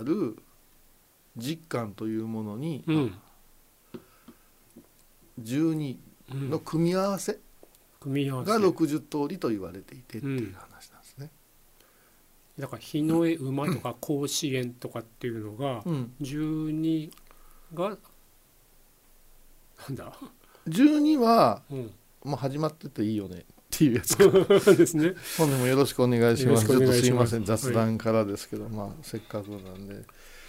ある実感というものにうん。12うんの組み合わせが60通りと言われていてっていう話なんですね。だから日の絵馬とか甲子園とかっていうのがうん、12がなんだ、12はうん、もう始まってていいよねっていうやつですね。本年もよろしくお願いします。ちょっとすいません雑談からですけど、まあせっかくなんで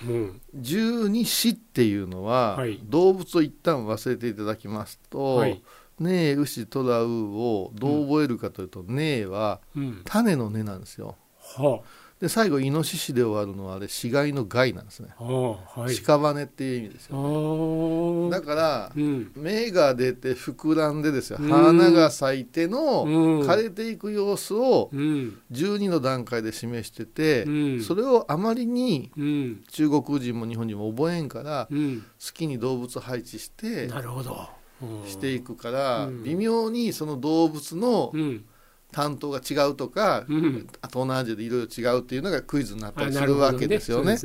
うん十二支っていうのは、はい動物を一旦忘れていただきますと、はいねえ牛トラウをどう覚えるかというと、ねえはうん、種の根なんですよ。はで最後イノシシで終わるのはあれ死骸の害なんですね。あ、はあ、はい。屍っていう意味ですあよ。ーだからうん、芽が出て膨らんでですよ。うん。花が咲いてのうん、枯れていく様子をうん、12の段階で示してて、うん、それをあまりにうん、中国人も日本人も覚えんからうん、好きに動物配置してなるほど。うん。していくからうん。微妙にその動物のうん、担当が違うとかうん、東南アジアでいろいろ違うっていうのがクイズになったありするわけですよね。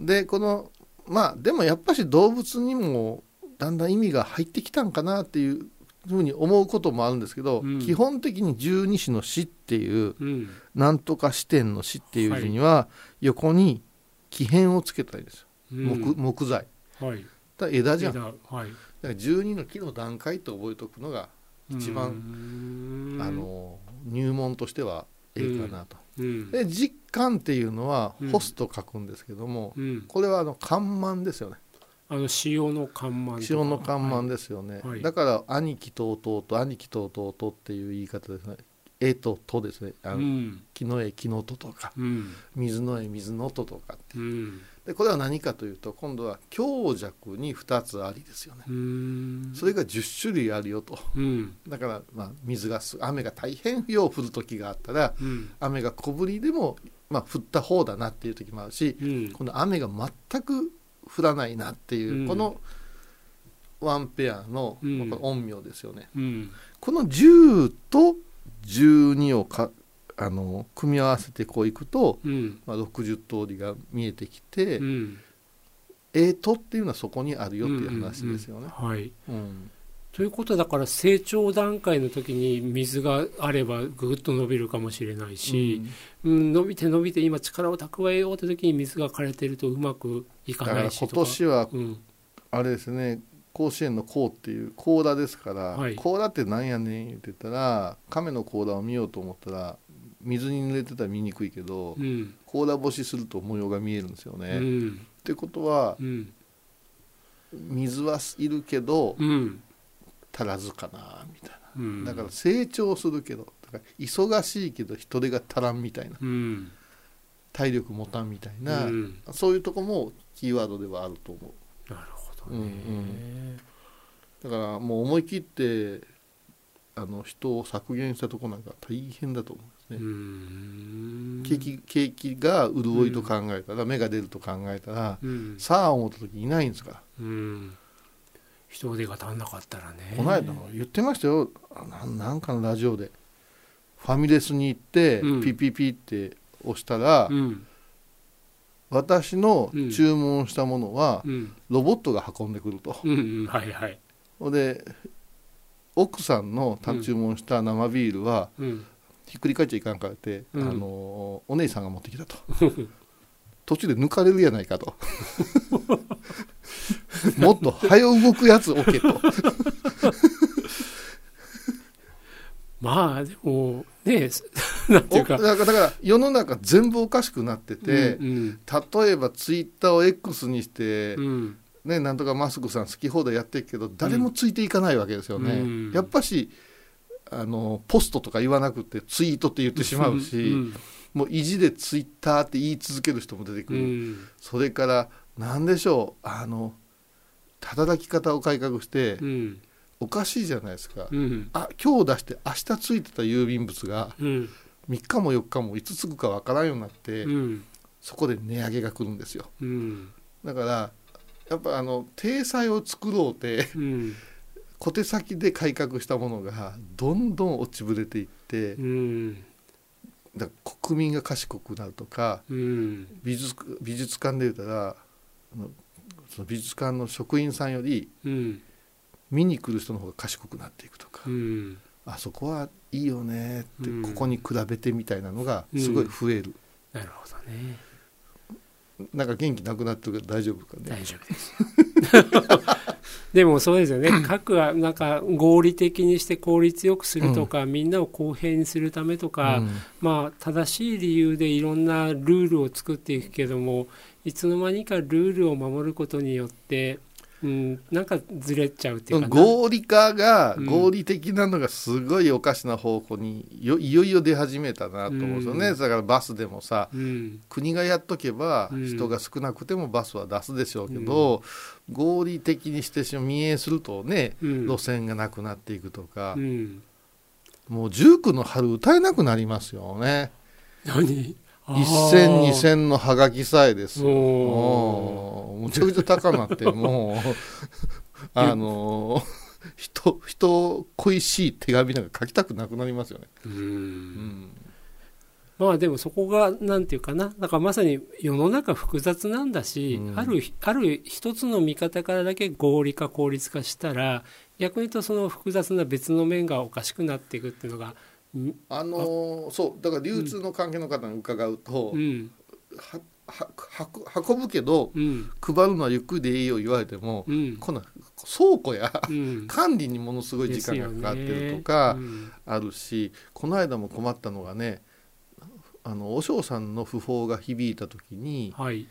でこのまあでもやっぱし動物にもだんだん意味が入ってきたんかなっていうふうに思うこともあるんですけど、うん。基本的に十二支の詩っていううん、なんとか視点の詩っていう字には横に木片をつけたらいですよ、うん。木木材。はい。だ枝じゃん。だか枝はい。ら12の木の段階と覚えておくのが一番番あ、の入門としてはええかなと、うん、で実感っていうのはうん。干すと書くんですけども、うん、これはあの看板ですよねあの塩の看板とか。塩の看板ですよね、はい。だから兄貴と弟と兄貴と弟っていう言い方ですね。絵ととですね。あの、うん、木の絵木の音とか。うん、水の絵水の音とかう。ん、でこれは何かというと今度は強弱に2つありですよね、うん、それが10種類あるよと。うん、だからまあ水がす雨が大変よう降る時があったらうん、雨が小降りでもまあ降った方だなっていう時もあるしうん、この雨が全く降らないなっていう、うん。このワンペアの、陰陽ですよね。うん、この10と12をかあの組み合わせてこういくと、うん、まあ、60通りが見えてきて、うん、えとっていうのはそこにあるよっていう話ですよね。はい。うんということだから成長段階の時に水があればぐっと伸びるかもしれないし、うん。伸びて伸びて今力を蓄えようって時に水が枯れてるとうまくいかないしとか。年はうん、あれですね甲子園の甲っていう甲羅ですから、はい。甲羅ってなんやねん言ってたら亀の甲羅を見ようと思ったら水に濡れてたら見にくいけど、うん、甲羅干しすると模様が見えるんですようね。っん、てことはうん、水はいるけどうん、足らずかなみたいうん、なだから成長するけどだから忙しいけど人手が足らんみたいな。うん、体力持たんみたいな、うん、そういうとこもキーワードではあると思う。なるほどね。だからもう思い切ってあの人を削減したとこなんか大変だと思うんですうね。ん、景気景気が潤いと考えたら、芽が出ると考えたら、うん、さあ思った時いないんですから、うん、人手が足んなかったらね。この間言ってましたよ。あなんなんかのラジオで。ファミレスに行って、うん。ピピピって押したら、うん、私の注文したものは、うん、ロボットが運んでくると。うん、うん、はいはい。ほんで奥さんの注文した生ビールは、うん、ひっくり返っちゃいかんからって、うん。あのお姉さんが持ってきたと。途中で抜かれるやないかと もっと早動くやつ置けと。まあでもね なんていうか。おだから世の中全部おかしくなってて、うん例えばツイッターを X にして、うん。ね、なんとかマスクさん好き放題やってるけど誰もついていかないわけですよね、うん。やっぱしあのポストとか言わなくてツイートって言ってしまうし、うん。もう意地でツイッターって言い続ける人も出てくうる、ん。それから何でしょうあの働き方を改革してうん。おかしいじゃないですか、うん。あ今日出して明日ついてた郵便物がうん。3日も4日もいつつくかわからんようになって、うん。そこで値上げが来るんですよ。うん。だからやっぱあの体裁を作ろうってうん。小手先で改革したものがどんどん落ちぶれていってうん。だ国民が賢くなるとかうん。美術美術館で言ったらその美術館の職員さんよりうん見に来る人の方が賢くなっていくとか、うん。あそこはいいよねって、うん。ここに比べてみたいなのがすごい増える、なるほどね。なんか元気なくなってるけど大丈夫かね。大丈夫です でもそうですよね。核はなんか合理的にして効率よくするとか、みんなを公平にするためとか、うん。まあ正しい理由でいろんなルールを作っていくけどもいつの間にかルールを守ることによって、うん、なんかずれちゃうっていうかな。合理化がうん。合理的なのがすごいおかしな方向によいよいよ出始めたなと思うんですよね、うん。だからバスでもさうん。国がやっとけばうん。人が少なくてもバスは出すでしょうけど、合理的にしてしまう民営するとねうん。路線がなくなっていくとかう、ん、もう19の春歌えなくなりますよね。何？一銭二銭のハガキさえですよ。むちゃくちゃ高なってもう。あの人人恋しい手紙なんか書きたくなくなりますよね、ううん。ん。まあでもそこがなんていうかな。だからまさに世の中複雑なんだし、うん。あるある一つの見方からだけ合理化効率化したら逆に言うとその複雑な別の面がおかしくなっていくっていうのがうんあのそうだから流通の関係の方に伺うと、うん。ははは運ぶけどうん。配るのはゆっくりでいいよ言われても、うん。こんな倉庫やうん。管理にものすごい時間がかかってるとかあるし、この間も困ったのがねあの和尚さんの訃報が響いた時にうんはい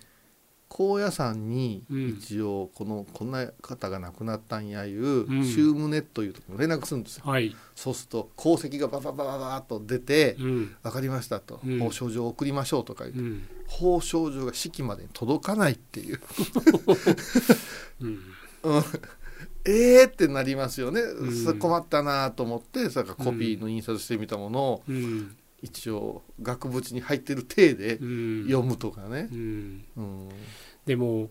高野山にうん。一応このこんな方が亡くなったんやいううん。宗務ネットいうところに連絡するんですよ、はい。そうすると功績がバババババーっと出てうん「分かりました」と「うん報奨状を送りましょう」とか言ってうん報奨状が式までに届かないっていううんうんえーってなりますよね、んそれ困ったなと思ってそれからコピーの印刷してみたものをうん一応額縁に入ってる体でうん。読むとかね。う、ん。うん。でも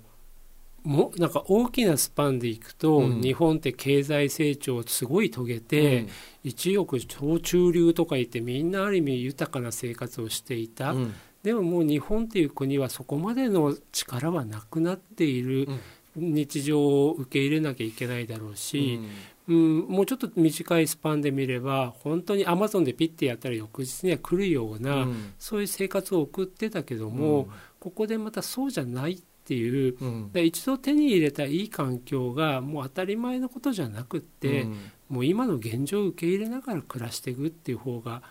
もなんか大きなスパンでいくと、うん。日本って経済成長をすごい遂げて、一億超中流とか言ってみんなある意味豊かな生活をしていた、うん。でももう日本っていう国はそこまでの力はなくなっている日常を受け入れなきゃいけないだろうし、うん。もうちょっと短いスパンで見れば本当にアマゾンでピッてやったら翌日には来るような、うん。そういう生活を送ってたけども、ここでまたそうじゃないっていうう一度手に入れたいい環境がもう当たり前のことじゃなくって、うん。もう今の現状を受け入れながら暮らしていくっていう方が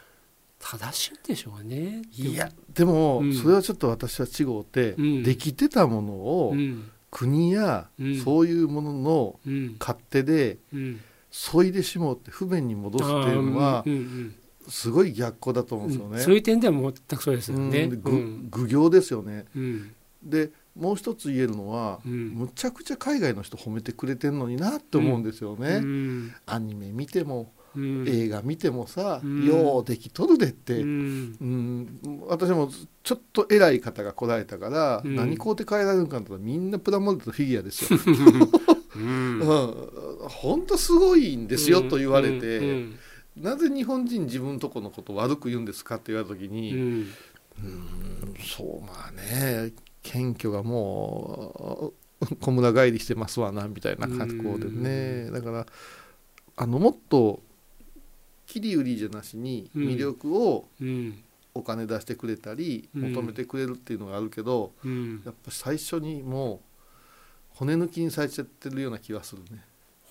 正しいんでしょうね。いやでも、うん。それはちょっと私は違うて、うん。できてたものを、うん国や、うん。そういうもののうん。勝手でうん、削いでしまうって不便に戻すっていうのはすごい逆行だと思うんですよね。うんそういう点では全くそうですよね。うん。愚行ですよね。うん。でもう一つ言えるのは、うん。むちゃくちゃ海外の人褒めてくれてんのになって思うんですよね。うん。アニメ見ても、うん。映画見てもさ、うん。ようできとるでって、ううん。ん私もちょっと偉い方が来られたから、うん。何買うて帰られるんかとみんなプラモデルとフィギュアですよ。うん。うん、本当すごいんですよと言われて、うん。なぜ日本人自分とこのことを悪く言うんですかって言われた時うに、ん。うん。そうまあね謙虚がもう小村帰りしてますわなみたいな格好でね、だからあのもっと切り売りじゃなしにうん。魅力をうんお金出してくれたりうん。求めてくれるっていうのがあるけど、うん。やっぱ最初にもう骨抜きにされちゃってるような気がするね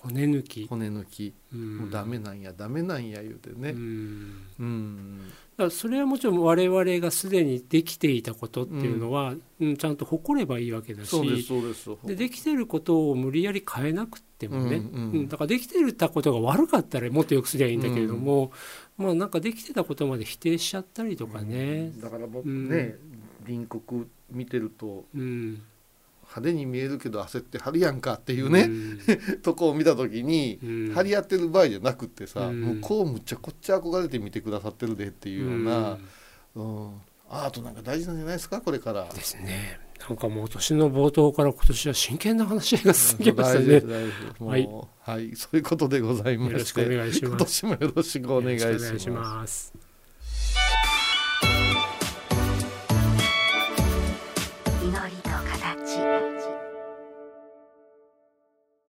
骨抜き、骨抜き、うん。もうダメなんやダメなんや言うてね。うん。うん。だからそれはもちろん我々がすでにできていたことっていうのは、うん。ちゃんと誇ればいいわけだしそうですそうです。でできてることを無理やり変えなくってもね、うんうんうん。だからできてたことが悪かったらもっとよくすりゃいいんだけれども、まあなんかできてたことまで否定しちゃったりとかね、だから僕うん。ね、隣国見てるとうん派手に見えるけど焦ってはるやんかっていうね、とこを見た時に、うん。張り合ってる場合じゃなくってさ、うん。向こうむっちゃこっち憧れて見てくださってるでっていうような、うん。アートなんか大事なんじゃないですかこれから。ですね。なんかもう年の冒頭から今年は真剣な話が進みましたね。はい。はい、そういうことでございまよろしくお願いします。今年もよろしくお願いし。ます